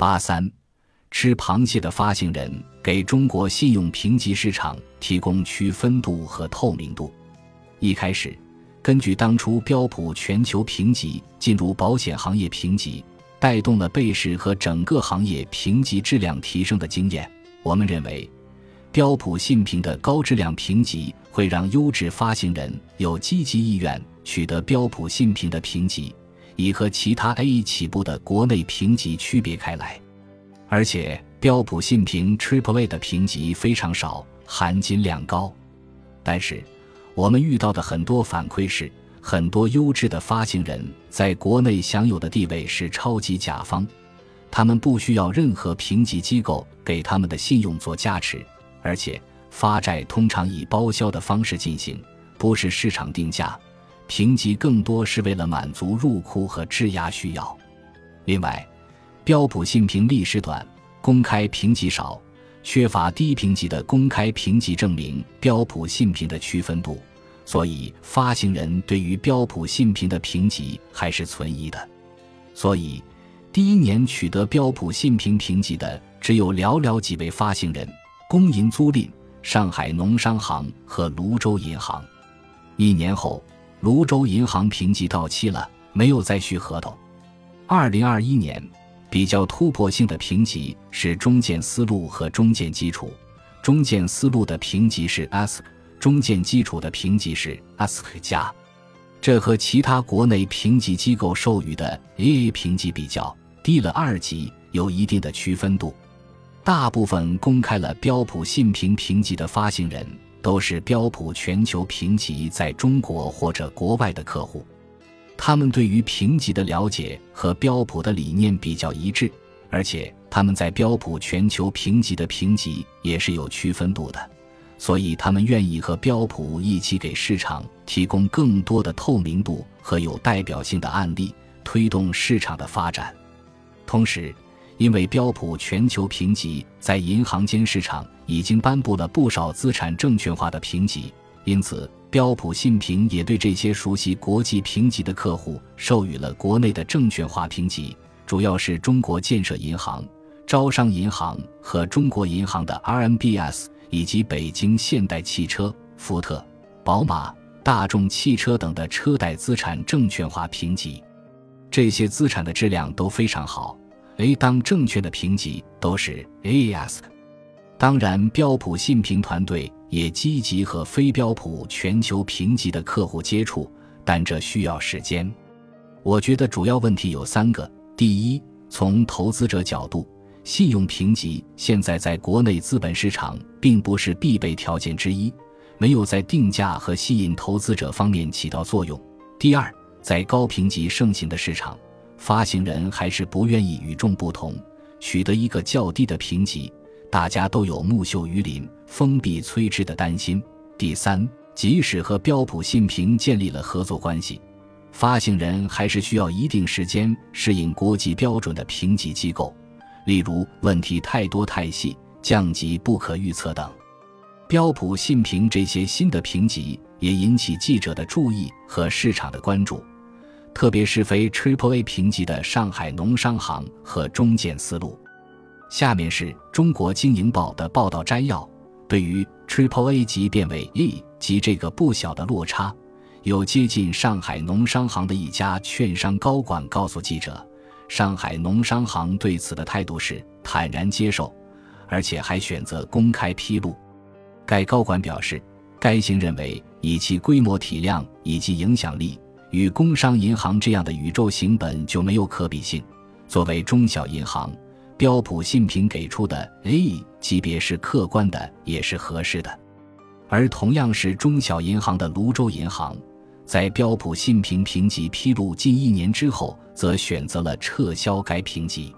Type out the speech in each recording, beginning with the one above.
八三，吃螃蟹的发行人给中国信用评级市场提供区分度和透明度。一开始，根据当初标普全球评级进入保险行业评级，带动了贝氏和整个行业评级质量提升的经验，我们认为，标普信评的高质量评级会让优质发行人有积极意愿取得标普信评的评级。已和其他 A 起步的国内评级区别开来，而且标普信评 Triple A 的评级非常少，含金量高。但是，我们遇到的很多反馈是，很多优质的发行人在国内享有的地位是超级甲方，他们不需要任何评级机构给他们的信用做加持，而且发债通常以包销的方式进行，不是市场定价。评级更多是为了满足入库和质押需要。另外，标普信评历史短，公开评级少，缺乏低评级的公开评级证明标普信评的区分度，所以发行人对于标普信评的评级还是存疑的。所以，第一年取得标普信评评级的只有寥寥几位发行人：工银租赁、上海农商行和泸州银行。一年后。泸州银行评级到期了，没有再续合同。二零二一年比较突破性的评级是中建思路和中建基础。中建思路的评级是 S，中建基础的评级是 S 加。这和其他国内评级机构授予的 AA 评级比较低了二级，有一定的区分度。大部分公开了标普信评评级的发行人。都是标普全球评级在中国或者国外的客户，他们对于评级的了解和标普的理念比较一致，而且他们在标普全球评级的评级也是有区分度的，所以他们愿意和标普一起给市场提供更多的透明度和有代表性的案例，推动市场的发展。同时，因为标普全球评级在银行间市场已经颁布了不少资产证券化的评级，因此标普信评也对这些熟悉国际评级的客户授予了国内的证券化评级，主要是中国建设银行、招商银行和中国银行的 RMBS，以及北京现代汽车、福特、宝马、大众汽车等的车贷资产证券化评级，这些资产的质量都非常好。A 当证券的评级都是 AAS，当然标普信评团队也积极和非标普全球评级的客户接触，但这需要时间。我觉得主要问题有三个：第一，从投资者角度，信用评级现在在国内资本市场并不是必备条件之一，没有在定价和吸引投资者方面起到作用；第二，在高评级盛行的市场。发行人还是不愿意与众不同，取得一个较低的评级，大家都有木秀于林、风必摧之的担心。第三，即使和标普信评建立了合作关系，发行人还是需要一定时间适应国际标准的评级机构，例如问题太多太细、降级不可预测等。标普信评这些新的评级也引起记者的注意和市场的关注。特别是非 Triple A 评级的上海农商行和中建思路。下面是中国经营报的报道摘要。对于 Triple A 级变为 E 级这个不小的落差，有接近上海农商行的一家券商高管告诉记者，上海农商行对此的态度是坦然接受，而且还选择公开披露。该高管表示，该行认为以其规模体量以及影响力。与工商银行这样的宇宙型本就没有可比性。作为中小银行，标普信评给出的 A 级别是客观的，也是合适的。而同样是中小银行的泸州银行，在标普信评评级披露近一年之后，则选择了撤销该评级。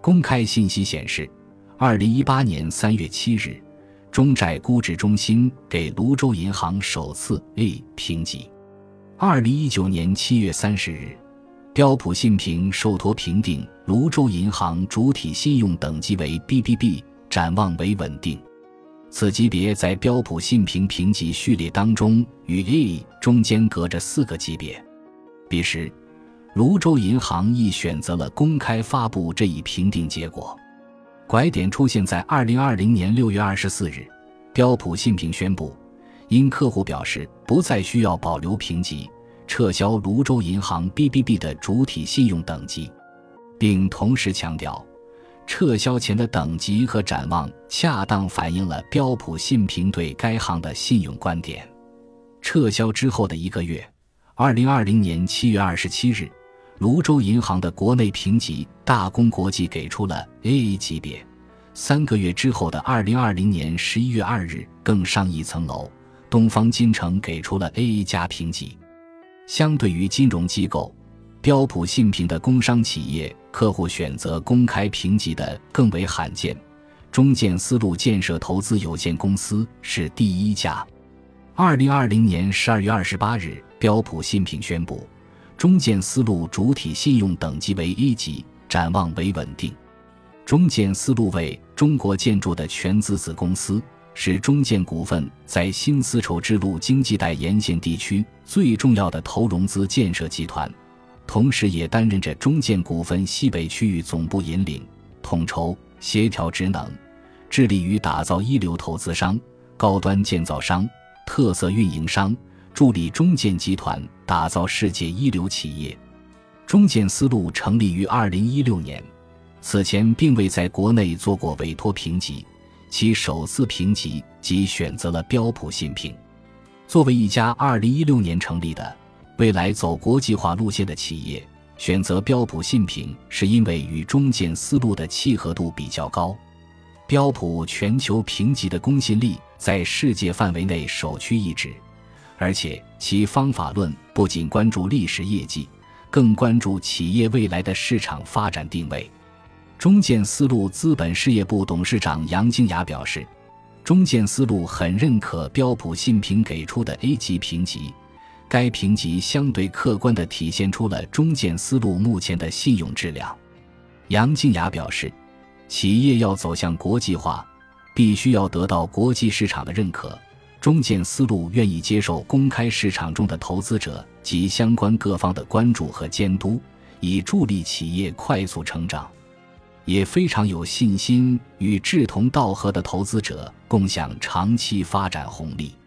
公开信息显示，二零一八年三月七日，中债估值中心给泸州银行首次 A 评级。二零一九年七月三十日，标普信评受托评定泸州银行主体信用等级为 BBB，展望为稳定。此级别在标普信评评级序列当中与 A 中间隔着四个级别。彼时，泸州银行亦选择了公开发布这一评定结果。拐点出现在二零二零年六月二十四日，标普信评宣布，因客户表示不再需要保留评级，撤销泸州银行 BBB 的主体信用等级，并同时强调，撤销前的等级和展望恰当反映了标普信评对该行的信用观点。撤销之后的一个月，二零二零年七月二十七日。泸州银行的国内评级大公国际给出了 AA 级别，三个月之后的二零二零年十一月二日，更上一层楼，东方金城给出了 AA 加评级。相对于金融机构，标普信评的工商企业客户选择公开评级的更为罕见。中建丝路建设投资有限公司是第一家。二零二零年十二月二十八日，标普信评宣布。中建丝路主体信用等级为 A 级，展望为稳定。中建丝路为中国建筑的全资子公司，是中建股份在新丝绸之路经济带沿线地区最重要的投融资建设集团，同时也担任着中建股份西北区域总部引领、统筹、协调职能，致力于打造一流投资商、高端建造商、特色运营商。助力中建集团打造世界一流企业。中建丝路成立于二零一六年，此前并未在国内做过委托评级，其首次评级即选择了标普信评。作为一家二零一六年成立的、未来走国际化路线的企业，选择标普信评是因为与中建思路的契合度比较高。标普全球评级的公信力在世界范围内首屈一指。而且其方法论不仅关注历史业绩，更关注企业未来的市场发展定位。中建丝路资本事业部董事长杨金雅表示，中建丝路很认可标普信评给出的 A 级评级，该评级相对客观地体现出了中建丝路目前的信用质量。杨静雅表示，企业要走向国际化，必须要得到国际市场的认可。中建丝路愿意接受公开市场中的投资者及相关各方的关注和监督，以助力企业快速成长，也非常有信心与志同道合的投资者共享长期发展红利。